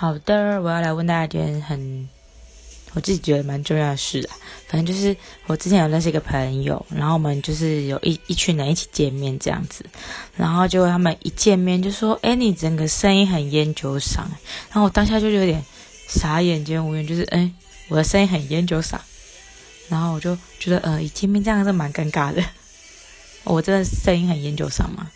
好的，我要来问大家一件很我自己觉得蛮重要的事啊。反正就是我之前有认识一个朋友，然后我们就是有一一群人一起见面这样子，然后结果他们一见面就说：“哎，你整个声音很烟酒嗓。”然后我当下就有点傻眼兼无言，就是哎，我的声音很烟酒嗓。然后我就觉得，呃，一见面这样是蛮尴尬的。我真的声音很烟酒嗓吗？